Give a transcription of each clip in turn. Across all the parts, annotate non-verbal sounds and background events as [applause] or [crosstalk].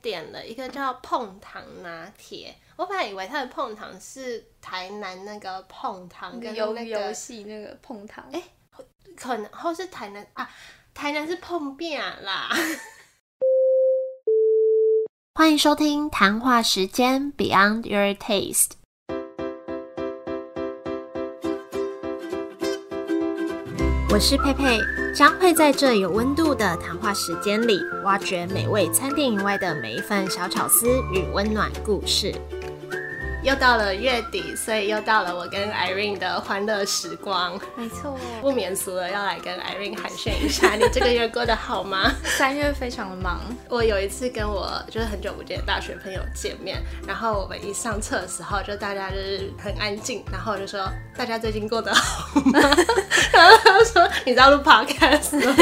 点了一个叫碰糖拿铁。我本来以为它的碰糖是台南那个碰糖跟游那个，游戏那个碰糖，哎可能或是台南啊，台南是碰面啦。[laughs] 欢迎收听谈话时间 Beyond Your Taste。我是佩佩，将会在这有温度的谈话时间里，挖掘美味餐厅以外的每一份小巧思与温暖故事。又到了月底，所以又到了我跟 Irene 的欢乐时光，没错，不免俗了，要来跟 Irene 寒暄一下，你这个月过得好吗？[laughs] 三月非常的忙，我有一次跟我就是很久不见的大学朋友见面，然后我们一上车的时候，就大家就是很安静，然后我就说大家最近过得好吗？[laughs] [laughs] 然后他说你知道录 podcast 吗？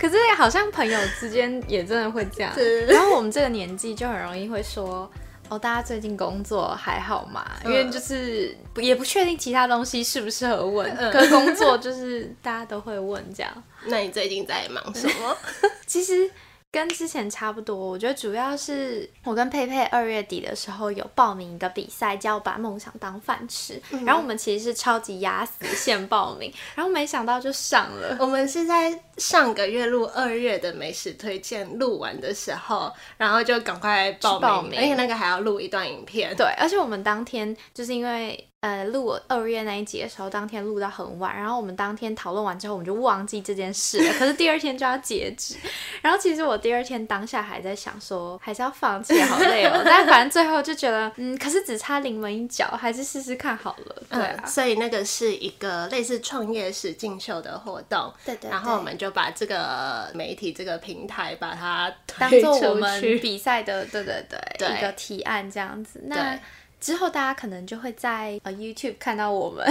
可是好像朋友之间也真的会这样。是然后我们这个年纪就很容易会说。哦，大家最近工作还好吗？因为就是不也不确定其他东西适不适合问，嗯可工作就是大家都会问这样。[laughs] 那你最近在忙什么？[laughs] 其实跟之前差不多，我觉得主要是我跟佩佩二月底的时候有报名一个比赛，叫把梦想当饭吃。然后我们其实是超级压死线报名，然后没想到就上了。我们是在上个月录二月的美食推荐录完的时候，然后就赶快报名，报名而且那个还要录一段影片。对，而且我们当天就是因为呃录二月那一集的时候，当天录到很晚，然后我们当天讨论完之后，我们就忘记这件事了。可是第二天就要截止，[laughs] 然后其实我第二天当下还在想说，还是要放弃，好累哦。但反正最后就觉得，嗯，可是只差临门一脚，还是试试看好了。对啊嗯，，所以那个是一个类似创业实境秀的活动，对对然后我们就把这个媒体这个平台把它当做我们。比赛的，对对对，对一个提案这样子。那对之后大家可能就会在呃 YouTube 看到我们，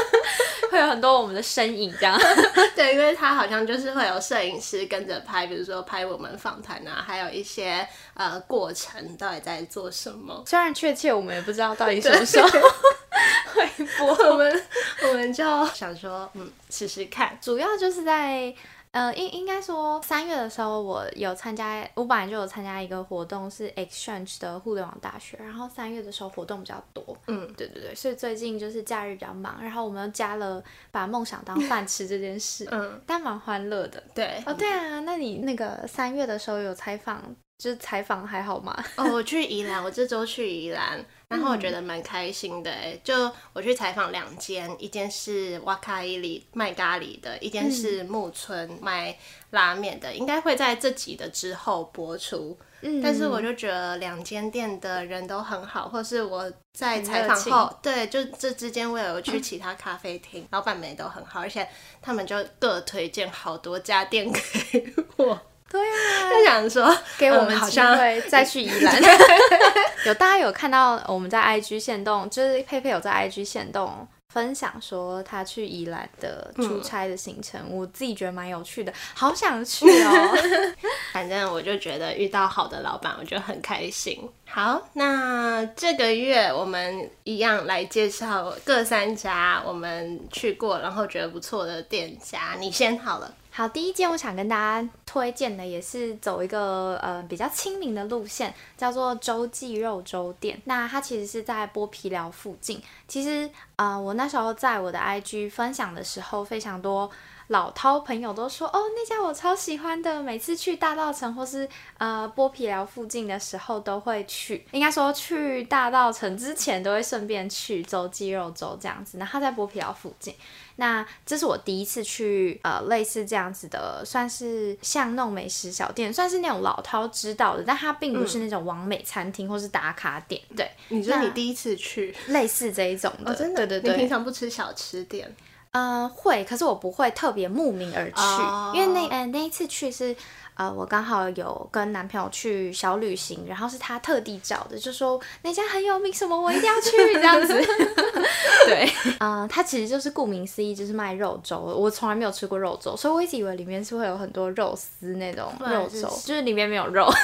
[laughs] 会有很多我们的身影这样。[laughs] 对，因为他好像就是会有摄影师跟着拍，比如说拍我们访谈啊，还有一些呃过程到底在做什么。虽然确切我们也不知道到底什么时候会播，[laughs] 我们我们就想说，嗯，试试看。主要就是在呃，应应该说三月的时候，我有参加，我本来就有参加一个活动，是 Exchange 的互联网大学，然后三月的时候活动比较多，嗯，对对对，所以最近就是假日比较忙，然后我们又加了把梦想当 [laughs] 饭吃这件事，嗯，但蛮欢乐的。对。哦，对啊，那你那个三月的时候有采访，就是采访还好吗？哦，我去宜兰，[laughs] 我这周去宜兰，然后我觉得蛮开心的哎。就我去采访两间，一间是瓦卡伊里卖咖喱的，一间是木村卖拉面的，应该会在这集的之后播出。嗯但是我就觉得两间店的人都很好，或是我在采访后，对，就这之间我有去其他咖啡厅，老板们也都很好，而且他们就各推荐好多家店给我，对啊，就想说给我们机会再去宜兰。[laughs] 有大家有看到我们在 IG 线动，就是佩佩有在 IG 线动分享说他去宜兰的出差的行程，我自己觉得蛮有趣的，好想去哦。[laughs] 反正我就觉得遇到好的老板，我就很开心。好，那这个月我们一样来介绍各三家我们去过，然后觉得不错的店家。你先好了。好，第一件我想跟大家推荐的也是走一个呃比较亲民的路线，叫做周记肉粥店。那它其实是在剥皮寮附近。其实啊我那时候在我的 IG 分享的时候，非常多老饕朋友都说哦那家我超喜欢的，每次去大道城或是呃剥皮寮附近的时候都会去。应该说去大道城之前都会顺便去周鸡肉粥这样子。那他在剥皮寮附近。那这是我第一次去呃类似这样子的，算是巷弄美食小店，算是那种老饕知道的，但它并不是那种完美餐厅或是打卡点，对，你说那你第一次去？类似这一种的，哦，真的？对对对，你平常不吃小吃店？呃会，可是我不会特别慕名而去，哦因为那呃那一次去是。呃，我刚好有跟男朋友去小旅行，然后是他特地找的，就说那家很有名，什么我一定要去这样子。[laughs] 对，呃，它其实就是顾名思义，就是卖肉粥。我从来没有吃过肉粥，所以我一直以为里面是会有很多肉丝那种肉粥，就是里面没有肉。[laughs]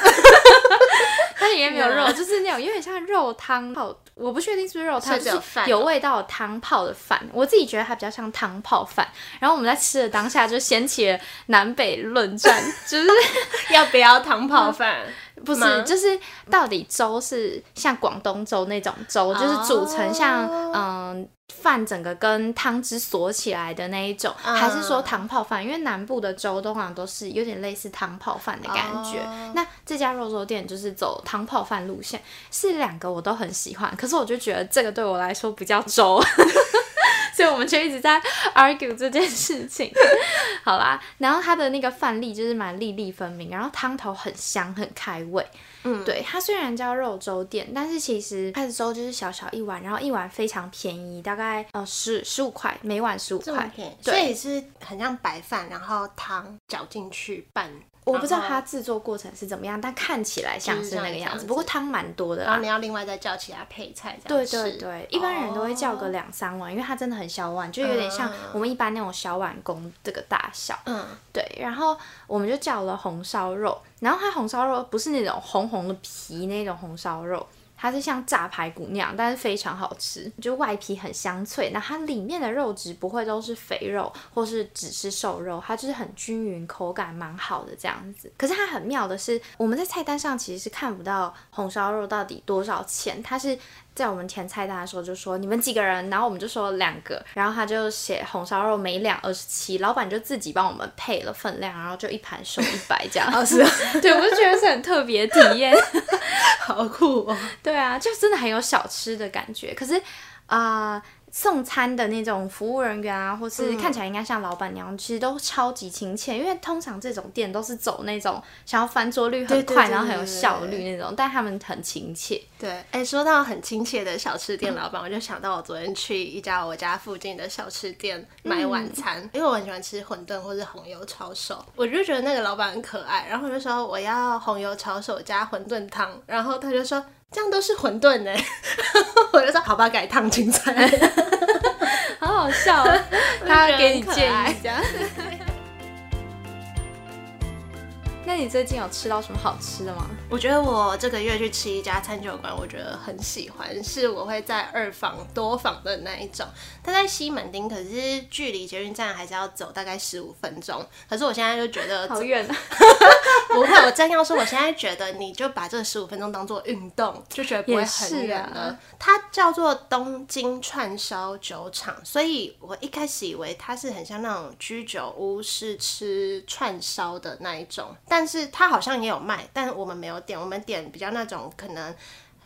它里面没有肉，[laughs] 就是那种有点像肉汤泡，我不确定是不是肉汤，就是有味道的汤泡的饭。我自己觉得它比较像汤泡饭。然后我们在吃的当下就掀起了南北论战，就是 [laughs] 要不要汤泡饭？不是，就是到底粥是像广东粥那种粥，就是煮成像嗯饭整个跟汤汁锁起来的那一种，嗯还是说汤泡饭？因为南部的粥通常都是有点类似汤泡饭的感觉。哦那这家肉粥店就是走汤泡饭路线，是两个我都很喜欢，可是我就觉得这个对我来说不叫粥。[laughs] 所以我们就一直在 argue 这件事情。[laughs] 好啦，然后它的那个饭粒就是蛮粒粒分明，然后汤头很香很开胃。嗯，对，它虽然叫肉粥店，但是其实它的粥就是小小一碗，然后一碗非常便宜，大概呃十十五块，每碗十五块。所以是很像白饭，然后汤搅进去拌。我不知道它制作过程是怎么样，但看起来像是是那个样子。不过汤蛮多的然后你。要另外再叫其他配菜这对样子。对对，一般人都会叫个哦两三碗，因为它真的很小碗，就有点像嗯我们一般那种小碗公这个大小。嗯，对，然后我们就叫了红烧肉，然后它红烧肉不是那种红红的皮那种红烧肉，它是像炸排骨那样，但是非常好吃，就外皮很香脆，那它里面的肉质不会都是肥肉或是只是瘦肉，它就是很均匀，口感蛮好的这样子。可是它很妙的是，我们在菜单上其实是看不到红烧肉到底多少钱，它是。在我们填菜单的时候就说你们几个人，然后我们就说两个，然后他就写红烧肉每两二十七，老板就自己帮我们配了分量，然后就一盘收一百这样。哦 [laughs] 是啊，[laughs] 对，我就觉得是很特别体验。[laughs] 好酷哦。对啊，就真的很有小吃的感觉。可是啊、呃送餐的那种服务人员啊，或是看起来应该像老板娘，其实都超级亲切。因为通常这种店都是走那种想要翻桌率很快，然后很有效率那种，但他们很亲切。对，哎，说到很亲切的小吃店老板，我就想到我昨天去一家我家附近的小吃店买晚餐，因为我很喜欢吃馄饨或是红油抄手，我就觉得那个老板很可爱，然后我就说我要红油抄手加馄饨汤，然后他就说这样都是馄饨呢，[laughs] 我就说好吧，改烫青菜。[laughs] 好好笑哦，[laughs] 他给你建议这样。那你最近有吃到什么好吃的吗？我觉得我这个月去吃一家餐酒馆，我觉得很喜欢，是我会在二房多房的那一种。它在西门町，可是距离捷运站还是要走大概十五分钟。可是我现在就觉得好远啊！[laughs] 不会，我真要说，我现在觉得你就把这十五分钟当做运动，就觉得不会很远了。它叫做东京串烧酒厂，所以我一开始以为它是很像那种居酒屋，是吃串烧的那一种，但是它好像也有卖，但我们没有点，我们点比较那种可能。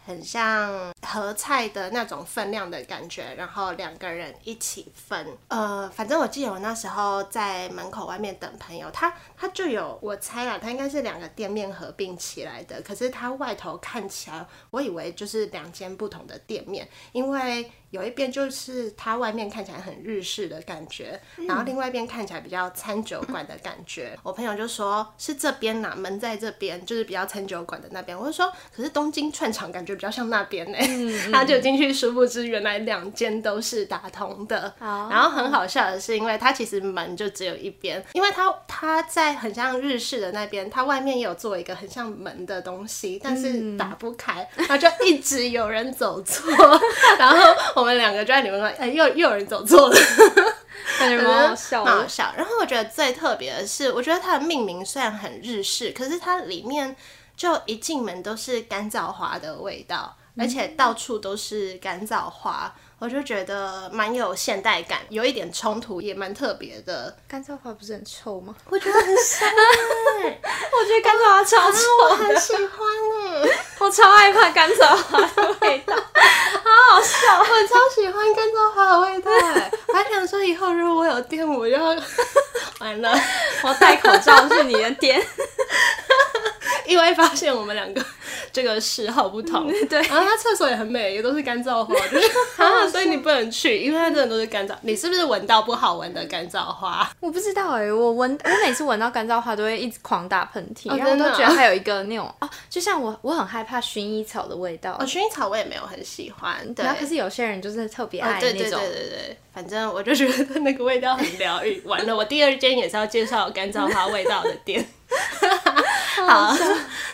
很像合菜的那种分量的感觉，然后两个人一起分。呃，反正我记得我那时候在门口外面等朋友，他他就有，我猜啦，他应该是两个店面合并起来的。可是它外头看起来，我以为就是两间不同的店面，因为有一边就是它外面看起来很日式的感觉，然后另外一边看起来比较餐酒馆的感觉。[laughs] 我朋友就说是这边呐、门在这边，就是比较餐酒馆的那边。我就说，可是东京串场感觉比较像那边呢、[laughs] 他就进去，殊不知原来两间都是打通的。哦。然后很好笑的是，因为它其实门就只有一边，因为它它在很像日式的那边，它外面也有做一个很像门的东西，但是打不开，然后就一直有人走错，[laughs] 然后我们两个就在里面说，哎、又又有人走错了。[laughs] 感觉蛮好笑。蛮好笑。然后我觉得最特别的是，我觉得它的命名虽然很日式，可是它里面就一进门都是干燥花的味道，而且到处都是干燥花。我就觉得蛮有现代感，有一点冲突，也蛮特别的。干燥花不是很臭吗？我觉得很香哎、[laughs] 我觉得干燥花超我臭的，很喜欢哎、[laughs] 我超害怕干燥花的味道，好好笑。我超喜欢干燥花的味道哎、我还想说以后如果我有店，我就要完了。我戴口罩去你的店，[laughs] 意外发现我们两个这个嗜好不同。[laughs] 对然后它厕所也很美，也都是干燥花，[laughs] 就是啊，所以你不能去，因为它真的都是干燥。你是不是闻到不好闻的干燥花？我不知道哎、我闻我每次闻到干燥花都会一直狂打喷嚏，哦然后都觉得它有一个那种哦，就像我我很害怕薰衣草的味道，哦，薰衣草我也没有很喜欢，对。然后可是有些人就是特别哦爱那种，对对对对对，反正我就觉得那个味道很疗愈。完了，我第二间也是要介绍有干燥花味道的店。[laughs] 好，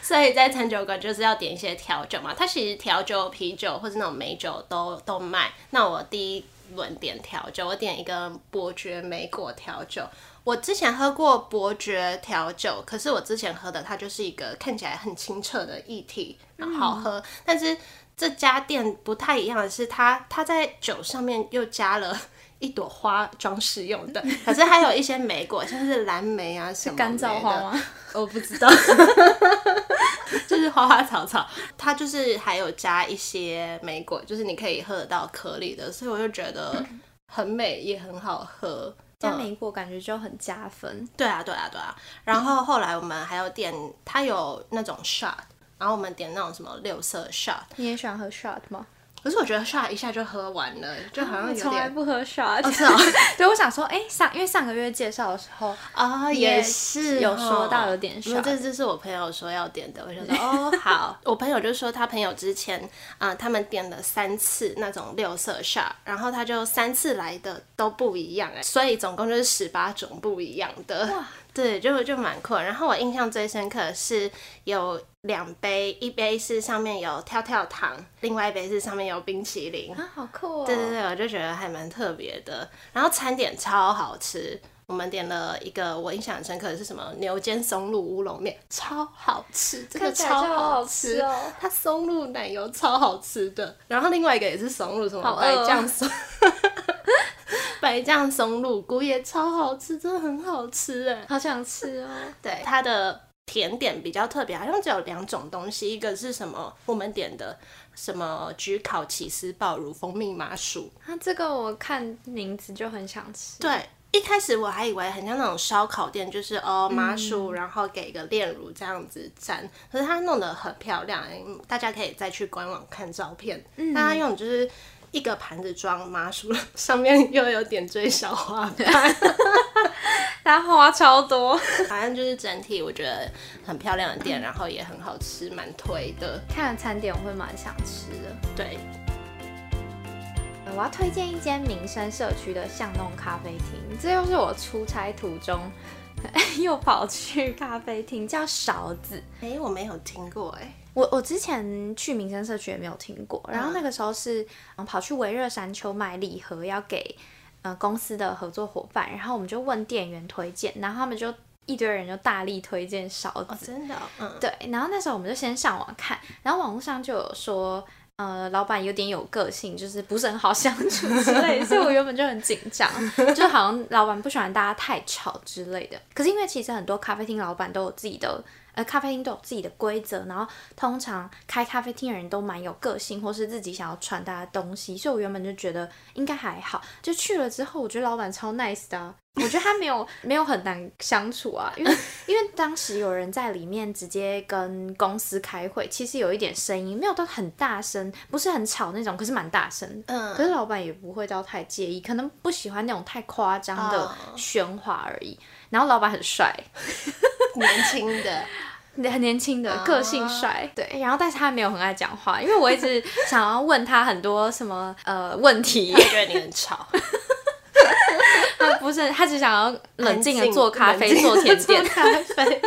所以在餐酒馆就是要点一些调酒嘛，它其实调酒、啤酒或者那种美酒都都卖。那我第一轮点调酒，我点一个伯爵莓果调酒，我之前喝过伯爵调酒，可是我之前喝的它就是一个看起来很清澈的液体，然后好喝。但是这家店不太一样的是，它它在酒上面又加了一朵花装饰用的，[laughs] 可是还有一些莓果，像是蓝莓啊什么干燥花吗？[laughs] 我不知道，[laughs] 就是花花草草，它就是还有加一些莓果，就是你可以喝得到颗粒的，所以我就觉得很美，也很好喝。加莓果感觉就很加分。对啊，对啊，对啊。然后后来我们还有点，它有那种 shot，然后我们点那种什么六色 shot。你也喜欢喝 shot 吗？可是我觉得 shot 一下就喝完了，就好像有点。从来不喝 shot。是啊。[laughs] 对，我想说，哎，上因为上个月介绍的时候啊，也是有说到有点 shot。这这是我朋友说要点的，我就说哦 [laughs] 好。我朋友就说他朋友之前啊，他们点了三次那种六色 shot，然后他就三次来的都不一样哎，所以总共就是十八种不一样的。哇。对，就就蛮酷。然后我印象最深刻的是有两杯，一杯是上面有跳跳糖，另外一杯是上面有冰淇淋。啊，好酷哦！对对对，我就觉得还蛮特别的。然后餐点超好吃，我们点了一个我印象很深刻的是什么牛肩松露乌龙面，超好吃，这个超好吃哦！它松露奶油超好吃的。然后另外一个也是松露，什么白酱松。[laughs] 白酱松露菇也超好吃，真的很好吃哎，好想吃哦。对，它的甜点比较特别，好像只有两种东西，一个是什么？我们点的什么焗烤起司爆乳蜂蜜麻薯。那这个我看名字就很想吃。对，一开始我还以为很像那种烧烤店，就是哦麻薯，然后给个炼乳这样子蘸，可是它弄得很漂亮，大家可以再去官网看照片。嗯，它用就是。一个盘子装麻薯，上面又有点缀小花瓣，[laughs] 它花超多。[laughs] 反正就是整体我觉得很漂亮的店，然后也很好吃，蛮推的。看了餐点我会蛮想吃的。对，我要推荐一间民生社区的巷弄咖啡厅，这又是我出差途中 [laughs] 又跑去咖啡厅，叫勺子。哎，我没有听过哎。我我之前去民生社区也没有听过，然后那个时候是嗯跑去维热山丘买礼盒要给呃公司的合作伙伴，然后我们就问店员推荐，然后他们就一堆人就大力推荐勺子，真的，嗯，对，然后那时候我们就先上网看，然后网络上就有说呃老板有点有个性，就是不是很好相处之类，所以我原本就很紧张，就好像老板不喜欢大家太吵之类的。可是因为其实很多咖啡厅老板都有自己的。呃，咖啡厅都有自己的规则，然后通常开咖啡厅的人都蛮有个性，或是自己想要传达的东西，所以我原本就觉得应该还好。就去了之后，我觉得老板超 nice 的，我觉得他没有没有很难相处啊，因为因为当时有人在里面直接跟公司开会，其实有一点声音，没有到很大声，不是很吵那种，可是蛮大声。嗯，可是老板也不会到太介意，可能不喜欢那种太夸张的喧哗而已。然后老板很帅，[laughs] 年轻的，很年轻的个性帅，对。然后但是他没有很爱讲话，因为我一直想要问他很多什么呃问题，觉得你很吵。[laughs] [laughs] 他不是，他只想要冷静的做咖啡、做甜点。咖啡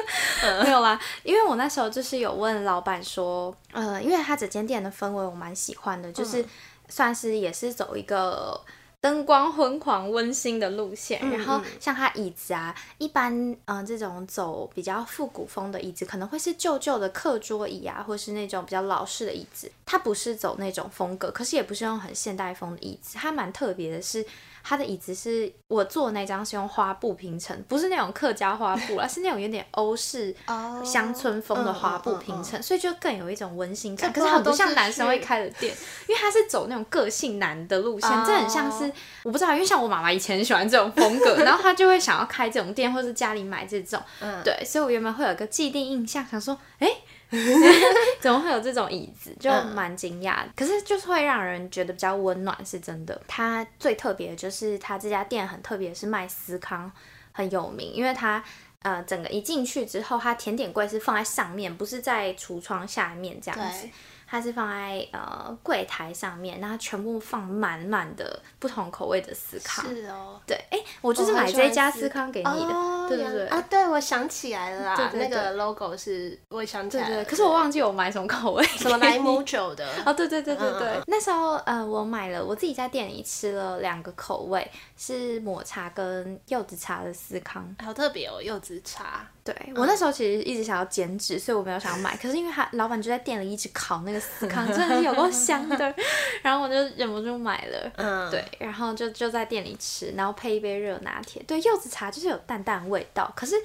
没有啦，因为我那时候就是有问老板说，呃，因为他整间店的氛围我蛮喜欢的，就是算是也是走一个。灯光昏黄、温馨的路线，然后像它椅子啊，一般嗯这种走比较复古风的椅子，可能会是旧旧的课桌椅啊，或是那种比较老式的椅子。它不是走那种风格，可是也不是用很现代风的椅子。它蛮特别的是。它的椅子是我坐的那张是用花布拼成，不是那种客家花布而 [laughs] 是那种有点欧式乡村风的花布拼成，所以就更有一种温馨感。可是很不像男生会开的店，因为它是走那种个性男的路线，这很像是我不知道，因为像我妈妈以前喜欢这种风格，[laughs] 然后她就会想要开这种店，或是家里买这种，对，所以我原本会有个既定印象，想说，哎。[laughs] 怎么会有这种椅子？就蛮惊讶的。可是就是会让人觉得比较温暖，是真的。它最特别的就是它这家店很特别，是卖司康很有名，因为它呃整个一进去之后，它甜点柜是放在上面，不是在橱窗下面这样子。它是放在呃柜台上面，然后全部放满满的不同口味的司康。是哦，对，哎，我就是买这家司康给你的，对对对。啊，对，我想起来了啦，那个 logo 是，我想起来了。可是我忘记我买什么口味，什么莱姆酒的。[laughs] 哦，对对对对对。那时候呃，我买了，我自己在店里吃了两个口味，是抹茶跟柚子茶的司康，好特别哦，柚子茶。对我那时候其实一直想要减脂，所以我没有想要买。可是因为他老板就在店里一直烤那个司康，[laughs] 真的是有够香的，然后我就忍不住买了。嗯，对，然后就就在店里吃，然后配一杯热拿铁。对，柚子茶就是有淡淡味道，可是。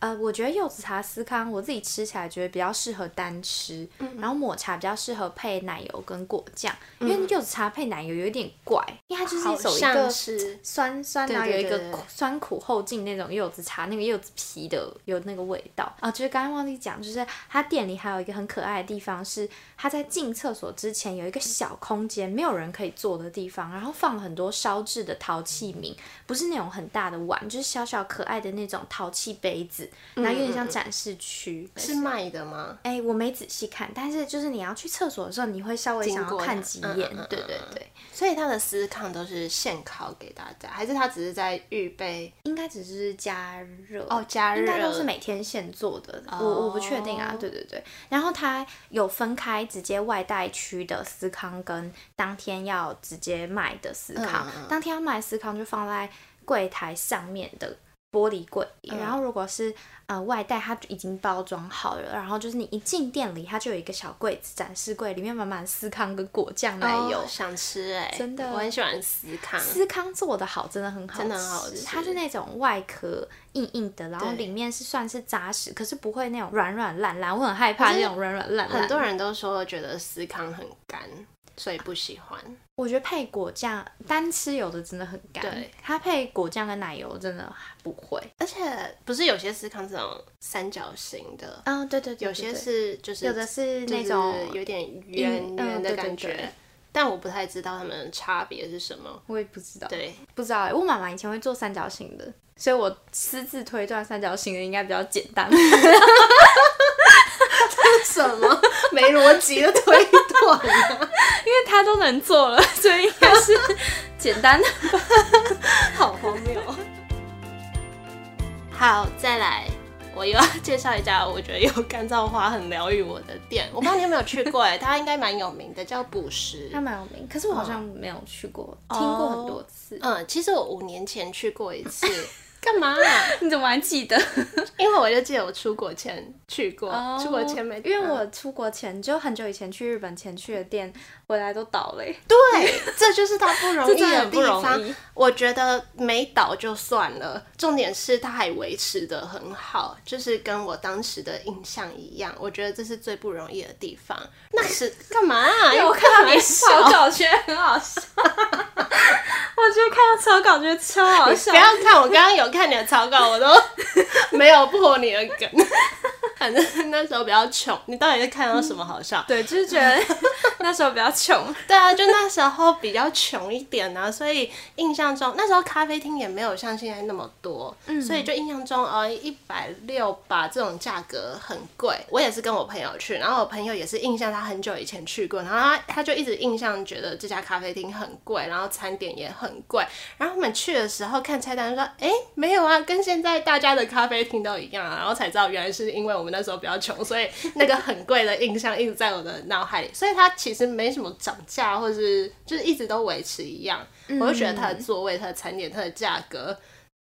呃，我觉得柚子茶司康，我自己吃起来觉得比较适合单吃，然后抹茶比较适合配奶油跟果酱，因为柚子茶配奶油有一点怪，因为它就是走一个酸酸，然后有一个酸苦后劲那种柚子茶，那个柚子皮的有那个味道啊。就是刚刚忘记讲，就是它店里还有一个很可爱的地方，是它在进厕所之前有一个小空间，没有人可以坐的地方，然后放了很多烧制的陶器皿，不是那种很大的碗，就是小小可爱的那种陶器杯子。然后有点像展示区，是卖的吗？哎，我没仔细看，但是就是你要去厕所的时候，你会稍微想要看几眼，对对对。所以他的司康都是现烤给大家，还是他只是在预备？应该只是加热哦，加热，应该都是每天现做的。我我不确定啊，对对对。然后他有分开直接外带区的司康跟当天要直接卖的司康，当天要卖司康就放在柜台上面的。玻璃柜，然后如果是呃外带，它已经包装好了，然后就是你一进店里，它就有一个小柜子展示柜，里面满满司康跟果酱奶油，想吃哎，真的，我很喜欢司康，司康做的好，真的很好，真的很好吃，它是那种外壳硬硬的，然后里面是算是扎实，可是不会那种软软烂烂，我很害怕那种软软烂烂。很多人都说觉得司康很干。所以不喜欢。我觉得配果酱单吃有的真的很干，对，它配果酱跟奶油真的不会。而且不是有些是康这种三角形的，嗯，对对，有些是就是有的是那种有点圆圆的感觉，但我不太知道它们的差别是什么。我也不知道，对，不知道。我妈妈以前会做三角形的，所以我私自推断三角形的应该比较简单。[laughs] 什么没逻辑的推断 [laughs] 因为他都能做了，[laughs] 所以应该是简单的吧？[laughs] 好荒谬！好，再来，我又要介绍一家我觉得有干燥花很疗愈我的店。我不知道你有没有去过？哎，它应该蛮有名的，叫捕食。它蛮有名，可是我好像没有去过，听过很多次。嗯，其实我五年前去过一次。干嘛？[laughs] 你怎么还记得？[laughs] 因为我就记得我出国前去过，出国前没。因为我出国前就很久以前去日本前去的店，回来都倒了。[laughs] 对，这就是它不容易的地方。我觉得没倒就算了，重点是它还维持的很好，就是跟我当时的印象一样。我觉得这是最不容易的地方。那是干嘛？因为我看到你草稿，觉得很好笑。我觉得看到草稿觉得超好笑。不要看我刚刚有看你的草稿，我都 [laughs] 没有破你的梗。反正那时候比较穷，你到底是看到什么好笑？[laughs] 对，就是觉得那时候比较穷。[laughs] 对啊，就那时候比较穷一点啊，所以印象中那时候咖啡厅也没有像现在那么多，所以就印象中呃一百六吧这种价格很贵。我也是跟我朋友去，然后我朋友也是印象他很久以前去过，然后他他就一直印象觉得这家咖啡厅很贵，然后餐点也很贵。然后我们去的时候看菜单说，哎，没有啊，跟现在大家的咖啡厅都一样啊，然后才知道原来是因为我们。那时候比较穷，所以那个很贵的印象一直在我的脑海里，所以它其实没什么涨价，或者是就是一直都维持一样。我就觉得它的座位、它的餐点、它的价格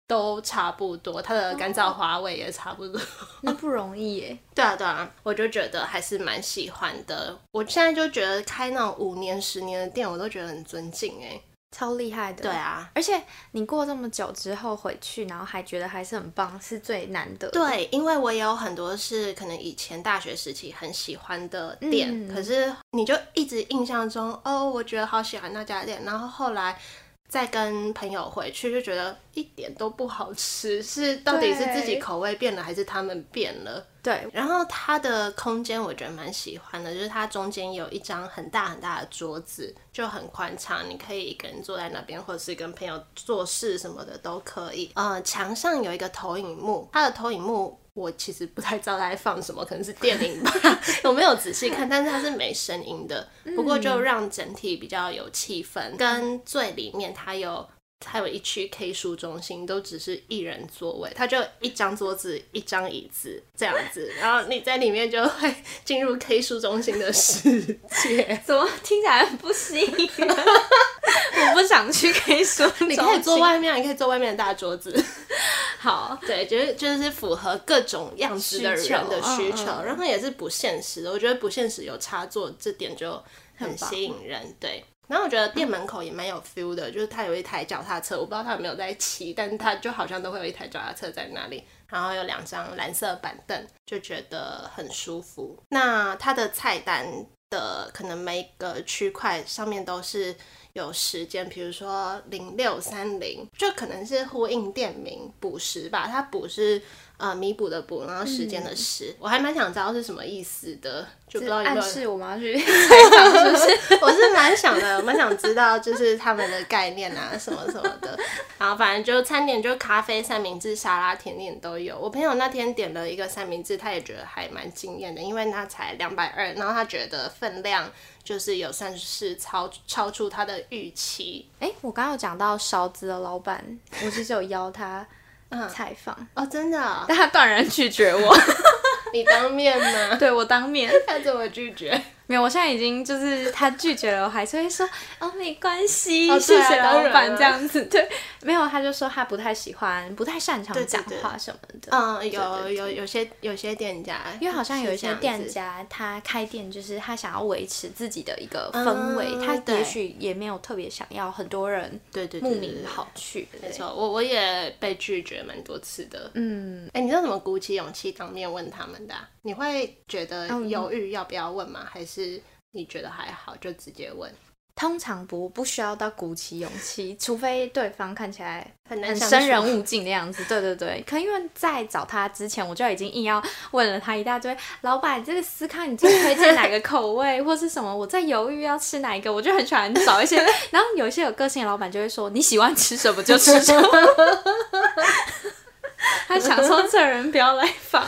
都差不多，它的干燥花味也差不多。那不容易耶。[laughs] 对啊，对啊，我就觉得还是蛮喜欢的。我现在就觉得开那种五年、十年的店，我都觉得很尊敬哎。超厉害的，对啊，而且你过这么久之后回去，然后还觉得还是很棒，是最难的。对，因为我也有很多是可能以前大学时期很喜欢的店，可是你就一直印象中，哦，我觉得好喜欢那家店，然后后来再跟朋友回去，就觉得一点都不好吃，是到底是自己口味变了，还是他们变了？对，然后它的空间我觉得蛮喜欢的，就是它中间有一张很大很大的桌子，就很宽敞，你可以一个人坐在那边，或者是跟朋友做事什么的都可以。呃，墙上有一个投影幕，它的投影幕我其实不太知道它在放什么，可能是电影吧，[laughs] 我没有仔细看，但是它是没声音的，不过就让整体比较有气氛。跟最里面它有。它有一区 K 书中心，都只是一人座位，它就一张桌子、一张椅子这样子，[laughs] 然后你在里面就会进入 K 书中心的世界。[laughs] 怎么听起来很不吸引？[laughs] 我不想去 K 书，你可以坐外面，你可以坐外面的大桌子。好，对，就是就是符合各种样子的人的需求，然后也是不现实的。我觉得不现实有插座这点就很吸引人，对。然后我觉得店门口也蛮有 feel 的，就是它有一台脚踏车，我不知道它有没有在骑，但是它就好像都会有一台脚踏车在那里，然后有两张蓝色板凳，就觉得很舒服。那它的菜单的可能每个区块上面都是有时间，比如说零六三零，就可能是呼应店名补时吧，它补是。呃，弥补的补，然后时间的时，我还蛮想知道是什么意思的，就不知道有没有暗示我们要去 [laughs] 采访，是不是？我是蛮想的，蛮想知道就是他们的概念啊，什么什么的。然后反正就餐点，就咖啡、三明治、沙拉、甜点都有。我朋友那天点了一个三明治，他也觉得还蛮惊艳的，因为那才两百二，然后他觉得分量就是有算是超超出他的预期。哎，我刚刚有讲到勺子的老板，我其实有邀他。采访哦，真的，但他断然拒绝我。[laughs] 你当面吗？[laughs] 对我当面。他怎么拒绝？没有，我现在已经就是他拒绝了，我还是会说哦，没关系，谢谢老板这样子。对，没有，他就说他不太喜欢，不太擅长讲话什么的。嗯，有有有些有些店家，因为好像有一些店家他开店就是他想要维持自己的一个氛围，他也许也没有特别想要很多人对对慕名跑去。没错，我我也被拒绝蛮多次的。嗯，哎，你知道怎么鼓起勇气当面问他们的？你会觉得犹豫要不要问吗？还是你觉得还好就直接问？通常不不需要到鼓起勇气，除非对方看起来很很生人勿近的样子。[laughs] 对对对，可因为在找他之前，我就已经硬要问了他一大堆。老板，这个司康你最推荐哪个口味，或是什么？我在犹豫要吃哪一个，我就很喜欢找一些。[laughs] 然后有一些有个性的老板就会说，你喜欢吃什么就吃什么。[laughs] 他想说这人不要来访，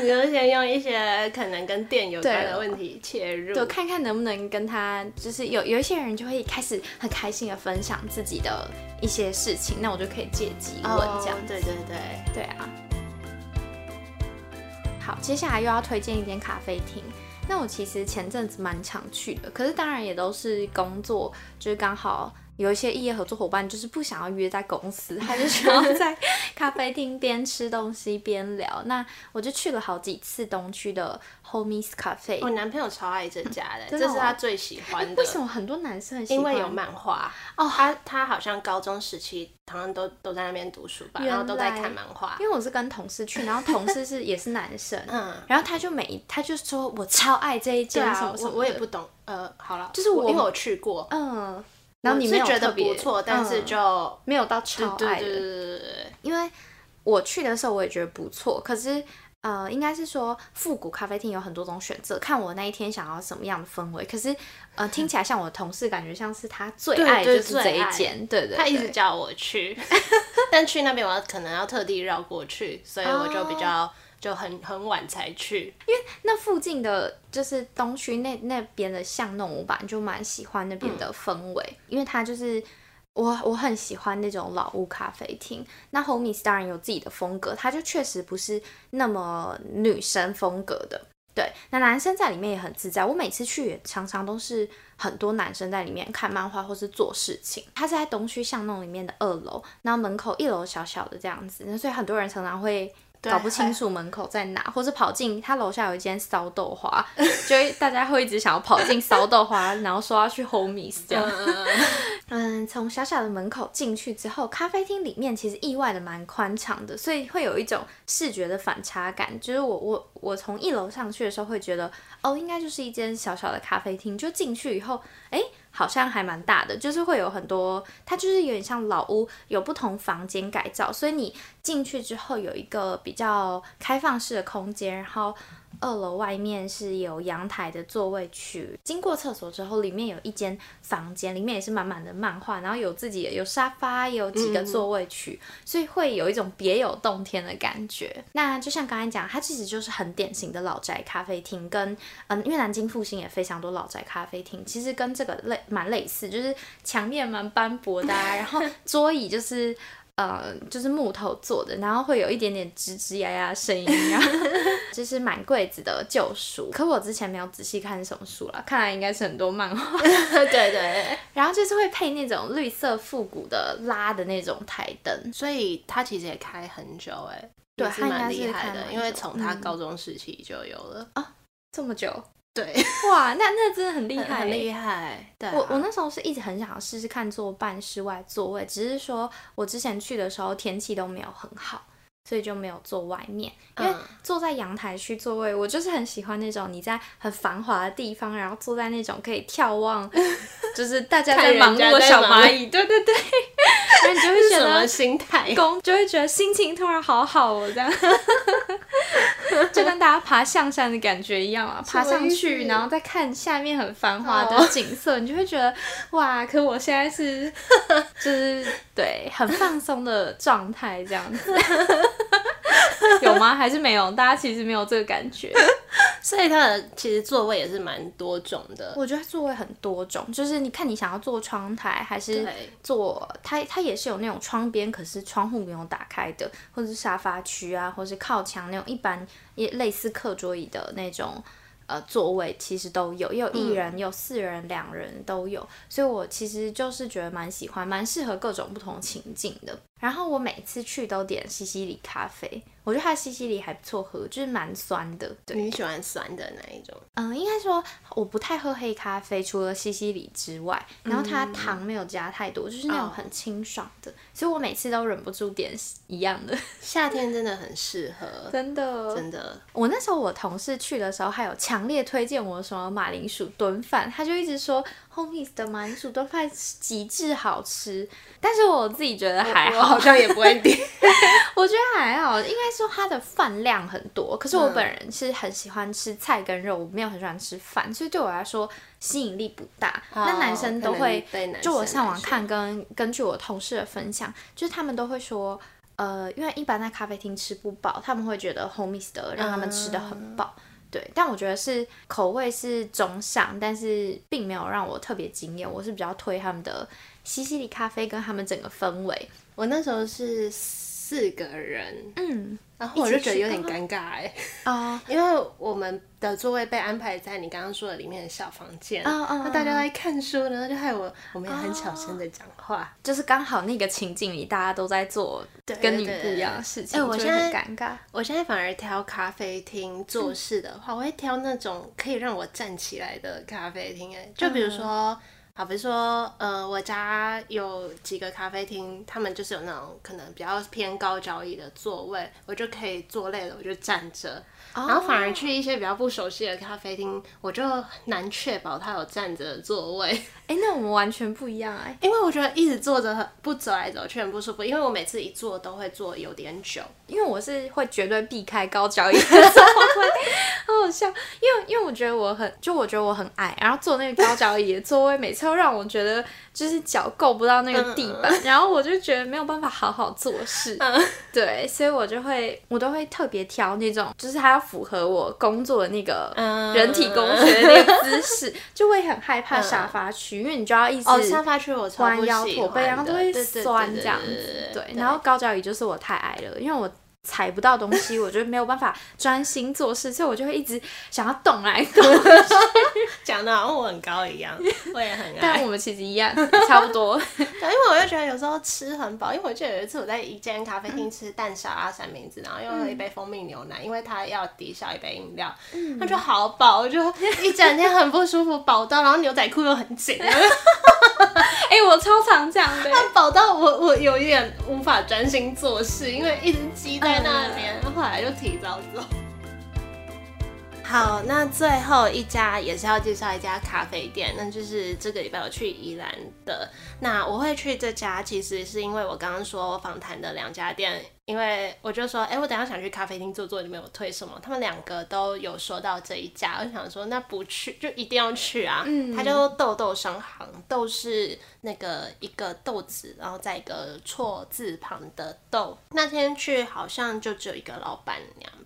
你就先用一些可能跟电有关的问题切入，就看看能不能跟他，就是有有一些人就会开始很开心的分享自己的一些事情，那我就可以借机问这样。对对对对啊。好，接下来又要推荐一间咖啡厅。那我其实前阵子蛮常去的，可是当然也都是工作，就是刚好。有一些业合作伙伴就是不想要约在公司，[laughs] 他就想要在咖啡厅边吃东西边聊。那我就去了好几次东区的 Homies Cafe。我男朋友超爱这家的，这是他最喜欢的。为什么很多男生很喜欢？因为有漫画哦。他他好像高中时期好像都都在那边读书吧，然后都在看漫画。因为我是跟同事去，然后同事是也是男生，嗯，然后他就每他就说我超爱这一间什么什么。我我也不懂，呃，好了，就是我因为我去过，嗯。然后你是觉得不错，但是就没有到超爱的，因为我去的时候我也觉得不错，可是呃，应该是说复古咖啡厅有很多种选择，看我那一天想要什么样的氛围。可是呃，听起来像我的同事，感觉像是他最爱就是这一间，对对，他一直叫我去，[laughs] 但去那边我可能要特地绕过去，所以我就比较。就很很晚才去，因为那附近的就是东区那那边的巷弄，我本来就蛮喜欢那边的氛围，因为它就是我我很喜欢那种老屋咖啡厅。那 Homies 当然有自己的风格，它就确实不是那么女生风格的。对，那男生在里面也很自在。我每次去也常常都是很多男生在里面看漫画或是做事情。它是在东区巷弄里面的二楼，那门口一楼小小的这样子，所以很多人常常会。搞不清楚门口在哪，或者跑进他楼下有一间烧豆花，[laughs] 就大家会一直想要跑进烧豆花，然后说要去 Homies 这样。[laughs] 嗯，从小小的门口进去之后，咖啡厅里面其实意外的蛮宽敞的，所以会有一种视觉的反差感。就是我我我从一楼上去的时候会觉得，哦，应该就是一间小小的咖啡厅，就进去以后，哎。好像还蛮大的，就是会有很多，它就是有点像老屋，有不同房间改造，所以你进去之后有一个比较开放式的空间，然后。二楼外面是有阳台的座位区，经过厕所之后，里面有一间房间，里面也是满满的漫画，然后有自己的有沙发，有几个座位区，所以会有一种别有洞天的感觉。那就像刚才讲，它其实就是很典型的老宅咖啡厅，跟嗯，因为南京复兴也非常多老宅咖啡厅，其实跟这个类蛮类似，就是墙面蛮斑驳的，[laughs] 然后桌椅就是。呃，就是木头做的，然后会有一点点吱吱呀呀声音，然 [laughs] 后就是满柜子的旧书。可我之前没有仔细看什么书了，看来应该是很多漫画。[laughs] 对对。然后就是会配那种绿色复古的拉的那种台灯，所以它其实也开很久哎，对，是蛮厉害的，因为从他高中时期就有了啊，这么久。对，[laughs] 哇，那那真的很厉害，很厉害。对，我我那时候是一直很想要试试看坐半室外座位，只是说我之前去的时候天气都没有很好。所以就没有坐外面，因为坐在阳台区座位，我就是很喜欢那种你在很繁华的地方，然后坐在那种可以眺望，[laughs] 就是大家在忙碌的小蚂蚁，对对对，[laughs] 然后你就会觉得心态，公就会觉得心情突然好好哦，这样，[laughs] 就跟大家爬象山的感觉一样啊，爬上去，然后再看下面很繁华的景色，你就会觉得哇，可我现在是 [laughs] 就是对很放松的状态这样子。[laughs] 有吗？还是没有？大家其实没有这个感觉，所以它的其实座位也是蛮多种的。我觉得座位很多种，就是你看你想要坐窗台，还是坐它，它也是有那种窗边，可是窗户没有打开的，或者是沙发区啊，或是靠墙那种一般也类似课桌椅的那种呃座位，其实都有，也有一人，有四人，两人都有。所以我其实就是觉得蛮喜欢，蛮适合各种不同情境的。然后我每次去都点西西里咖啡，我觉得它西西里还不错喝，就是蛮酸的。你喜欢酸的哪一种？嗯，应该说我不太喝黑咖啡，除了西西里之外，然后它糖没有加太多，就是那种很清爽的，所以我每次都忍不住点一样的。夏天真的很适合，[laughs] 真的真的。我那时候我同事去的时候，还有强烈推荐我什么马铃薯炖饭，他就一直说。Homies 的马铃薯炖饭极致好吃，但是我自己觉得还好，好像也不会点。[laughs] 我觉得还好，应该说它的饭量很多。可是我本人是很喜欢吃菜跟肉，我没有很喜欢吃饭，所以对我来说吸引力不大。那男生都会，就我上网看跟根据我同事的分享，就是他们都会说，呃，因为一般在咖啡厅吃不饱，他们会觉得 Homies 的让他们吃的很饱。对，但我觉得是口味是中上，但是并没有让我特别惊艳。我是比较推他们的西西里咖啡跟他们整个氛围。我那时候是四个人，嗯。然后我就觉得有点尴尬哎，啊，[laughs] 因为我们的座位被安排在你刚刚说的里面的小房间，那大家在看书，然后就害我，我们也很小声的讲话，就是刚好那个情境里大家都在做跟你不一样的事情，哎，我现在尴尬。我现在反而挑咖啡厅做事的话，我会挑那种可以让我站起来的咖啡厅，哎，就比如说。好，比如说，呃，我家有几个咖啡厅，他们就是有那种可能比较偏高脚椅的座位，我就可以坐累了，我就站着。然后反而去一些比较不熟悉的咖啡厅，我就难确保它有站着的座位。[laughs] 哎，那我们完全不一样哎，因为我觉得一直坐着很不走来走去很不舒服，因为我每次一坐都会坐有点久，因为我是会绝对避开高脚椅的座位，好好笑。因为因为我觉得我很就我觉得我很矮，然后坐那个高脚椅的座位，每次都让我觉得。就是脚够不到那个地板，然后我就觉得没有办法好好做事，[laughs] 对，所以我就会我都会特别挑那种，就是它要符合我工作的那个人体工学的那个姿势，就会很害怕沙发区，因为你就要一直哦沙发区我弯腰驼背，然后就会酸这样子，对，然后高脚椅就是我太矮了，因为我。踩不到东西，我觉得没有办法专心做事，所以我就会一直想要动来动去，[laughs] 讲的好像我很高一样，我也很矮，但我们其实一样，差不多。[laughs] 对，因为我就觉得有时候吃很饱，因为我记得有一次我在一间咖啡厅吃蛋沙拉三明治，然后又喝一杯蜂蜜牛奶，因为他要抵消一杯饮料，那就好饱，我就一整天很不舒服，饱到然后牛仔裤又很紧。哎，我超常这样的，他饱到我我有一点无法专心做事，因为一直积在那边，后来就提早走。好，那最后一家也是要介绍一家咖啡店，那就是这个礼拜我去宜兰的。那我会去这家，其实是因为我刚刚说访谈的两家店，因为我就说，哎、我等下想去咖啡厅坐坐，你们有推什么？他们两个都有说到这一家，我想说，那不去就一定要去啊。嗯它叫做豆豆商行，豆是那个一个豆子，然后在一个错字旁的豆。那天去好像就只有一个老板娘吧，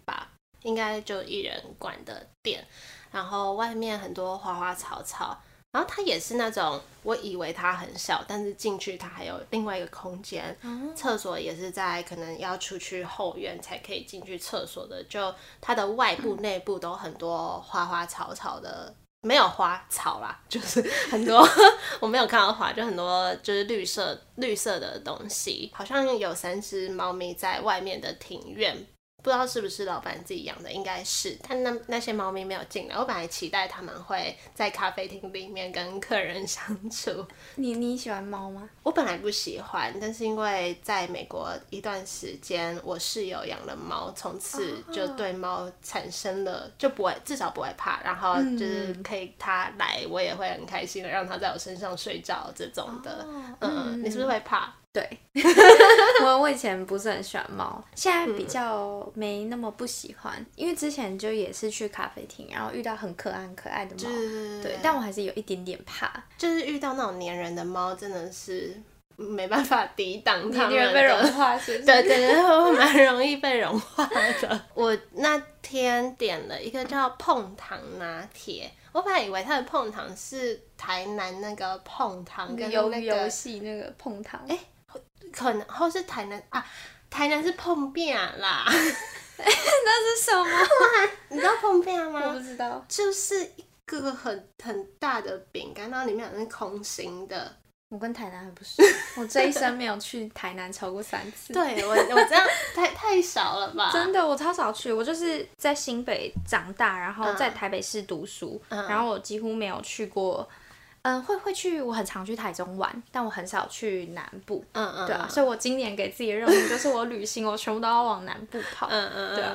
应该就一人管的店，然后外面很多花花草草，然后它也是那种我以为它很小，但是进去它还有另外一个空间，厕所也是在可能要出去后院才可以进去厕所的，就它的外部、[laughs] 内部都很多花花草草的。没有花草啦，就是很多 [laughs] 我没有看到花，就很多就是绿色绿色的东西，好像有三只猫咪在外面的庭院，不知道是不是老板自己养的，应该是。但那那些猫咪没有进来，我本来期待它们会在咖啡厅里面跟客人相处。你你喜欢猫吗？我本来不喜欢，但是因为在美国一段时间，我室友养了猫，从此就对猫产生了就不会至少不会怕，然后就是可以它来，我也会很开心的让它在我身上睡觉这种的。嗯，你是不是会怕？对，[laughs] 我我以前不是很喜欢猫，现在比较没那么不喜欢，因为之前就也是去咖啡厅，然后遇到很可爱很可爱的猫，就是对，但我还是有一点点怕，就是遇到那种粘人的猫，真的是没办法抵挡它们被融。化是不是？[laughs] 对对对，我蛮容易被融化的。[laughs] 我那天点了一个叫碰糖拿铁，我本来以为它的碰糖是台南那个碰糖跟游那个，游戏那个碰糖，哎可能或是台南啊，台南是碰面啦。[laughs] 那是什么？[laughs] 你知道碰面我不？知道。就是一个很很大的饼干，然后里面好像是空心的。我跟台南还不是，[laughs] 我这一生没有去台南超过三次。对我我这样太太少了吧？真的，我超少去，我就是在新北长大，然后嗯在台北市读书，嗯然后我几乎没有去过。嗯，会会去，我很常去台中玩，但我很少去南部。嗯嗯，对啊，所以我今年给自己的任务就是我旅行，我全部都要往南部跑。嗯嗯，对啊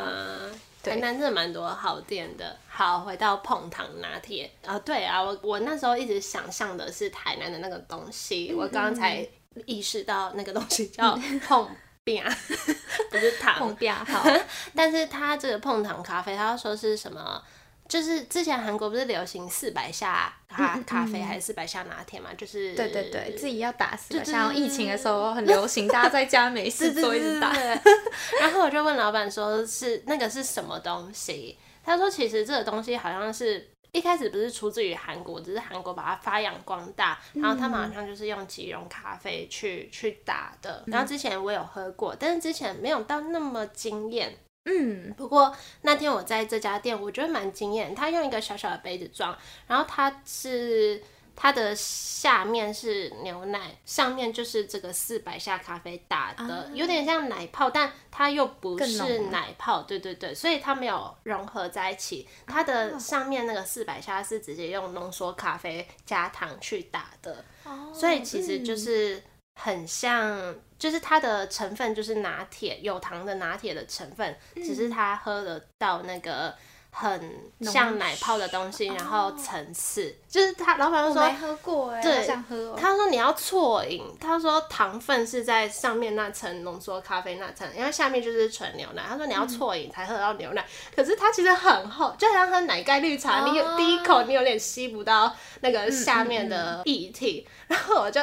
台南真的蛮多好店的。好，回到碰糖拿铁啊，对啊，我我那时候一直想象的是台南的那个东西，我刚刚才意识到那个东西叫碰 [laughs] 饼，不是糖碰。饼好，[laughs] 但是它这个碰糖咖啡，他说是什么？就是之前韩国不是流行四百下咖咖啡嗯还是四百下拿铁嘛？就是对对对，自己要打死像疫情的时候很流行，大家在家没事做一直打。然后我就问老板说是那个是什么东西？他说其实这个东西好像是一开始不是出自于韩国，只是韩国把它发扬光大，然后他们好像就是用即溶咖啡去去打的。然后之前我有喝过，但是之前没有到那么惊艳。嗯，不过那天我在这家店，我觉得蛮惊艳。他用一个小小的杯子装，然后它是它的下面是牛奶，上面就是这个四百下咖啡打的，啊有点像奶泡，但它又不是奶泡。对对对，所以它没有融合在一起。它的上面那个四百下是直接用浓缩咖啡加糖去打的。哦所以其实就是很像，就是它的成分就是拿铁有糖的拿铁的成分，只是它喝得到那个很像奶泡的东西，然后层次，就是他老板就说我没。喝过哎，想喝哦。他说你要错饮，他说糖分是在上面那层浓缩咖啡那层，因为下面就是纯牛奶。他说你要错饮才喝到牛奶，可是它其实很厚，就像喝奶盖绿茶，你有哦第一口你有点吸不到那个下面的液体，[laughs] 然后我就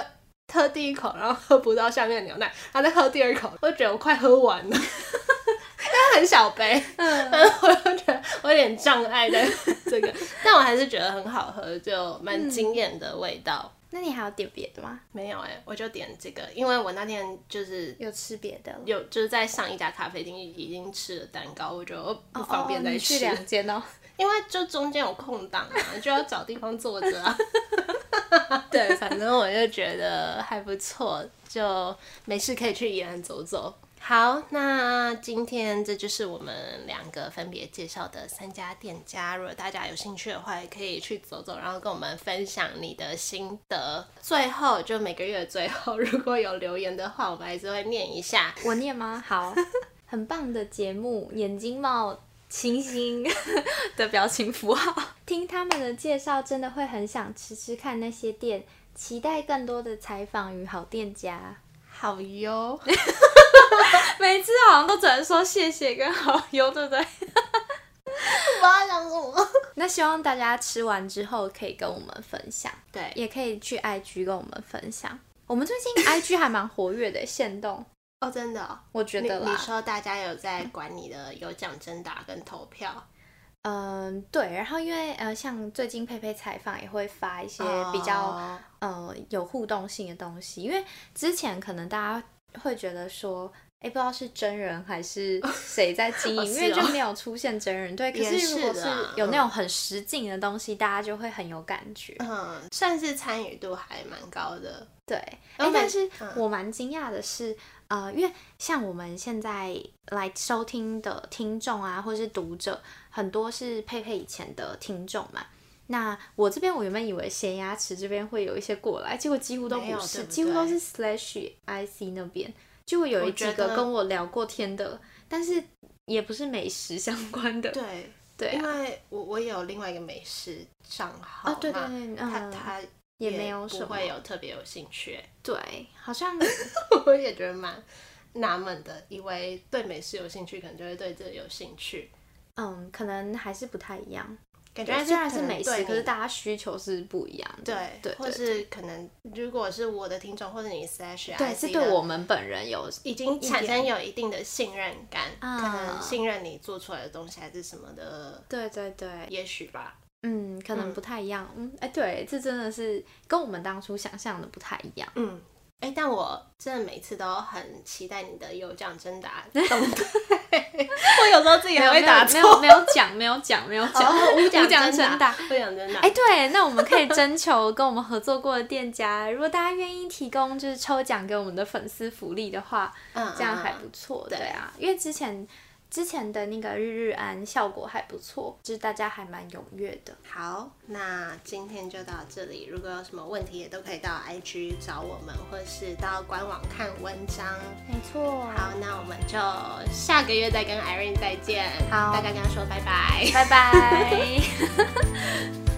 喝第一口，然后喝不到下面的牛奶，然后再喝第二口，我就觉得我快喝完了，因为很小杯，嗯，然后我就觉得我有点障碍的这个，[laughs] 但我还是觉得很好喝，就蛮惊艳的味道。那你还有点别的吗？没有哎、我就点这个，因为我那天就是有吃别的？有就是在上一家咖啡厅已经吃了蛋糕，我就不方便哦你再吃，去两间哦。因为就中间有空档啊，就要找地方坐着啊。[laughs] 对，反正我就觉得还不错，就没事可以去宜兰走走。好，那今天这就是我们两个分别介绍的三家店家。如果大家有兴趣的话，也可以去走走，然后跟我们分享你的心得。最后，就每个月的最后，如果有留言的话，我们还是会念一下。我念吗？好，[laughs] 很棒的节目，眼睛冒星星 [laughs] 的表情符号。听他们的介绍，真的会很想吃吃看那些店，期待更多的采访与好店家。好哟，[laughs] 每次好像都只能说谢谢跟好哟，对不对？不知道讲什么。[laughs] 那希望大家吃完之后可以跟我们分享，对，也可以去 IG 跟我们分享。我们最近 IG 还蛮活跃的，限动，哦，真的哦、我觉得你。说大家有在管你的有奖征答跟投票，嗯，对。然后因为呃，像最近佩佩采访也会发一些比较、哦呃有互动性的东西，因为之前可能大家会觉得说。哎，不知道是真人还是谁在经营，哦因为就没有出现真人。对，可是如果是有那种很实境的东西，大家就会很有感觉。嗯，算是参与度还蛮高的。对，哎、然后但是嗯我蛮惊讶的是，呃，因为像我们现在来收听的听众啊，或是读者，很多是佩佩以前的听众嘛。那我这边我原本以为咸鸭池这边会有一些过来，结果几乎都不是，对不几乎都是 Slash IC 那边，就会有一几个跟我聊过天的，但是也不是美食相关的。对，对啊，因为我我有另外一个美食账号哦对对嘛对他嗯他也没有什么不会有特别有兴趣，对，好像 [laughs] 我也觉得蛮纳闷的，以为对美食有兴趣，可能就会对这个有兴趣，嗯，可能还是不太一样。感觉对虽然是美食，对可是大家需求是不一样的。对或对或是可能如果是我的听众或者你 slash 对，是对我们本人有已经产生有一定的信任感，啊可能信任你做出来的东西还是什么的，对对对，也许吧。嗯，可能嗯不太一样。嗯，哎、对，这真的是跟我们当初想象的不太一样。嗯，哎、但我真的每次都很期待你的有奖征答 [laughs] 我有时候自己还会打没有错。没有奖，没有奖，没有奖。无奖征答。哎、对，那我们可以征求跟我们合作过的店家，如果大家愿意提供就是抽奖给我们的粉丝福利的话，嗯这样还嗯不错。对对啊，因为之前之前的那个日日安效果还不错，就是大家还蛮踊跃的。好，那今天就到这里。如果有什么问题，也都可以到 IG 找我们，或是到官网看文章。没错，好，那我们就下个月再跟 Irene 再见。好大家跟他说拜拜。拜拜。[laughs] [laughs]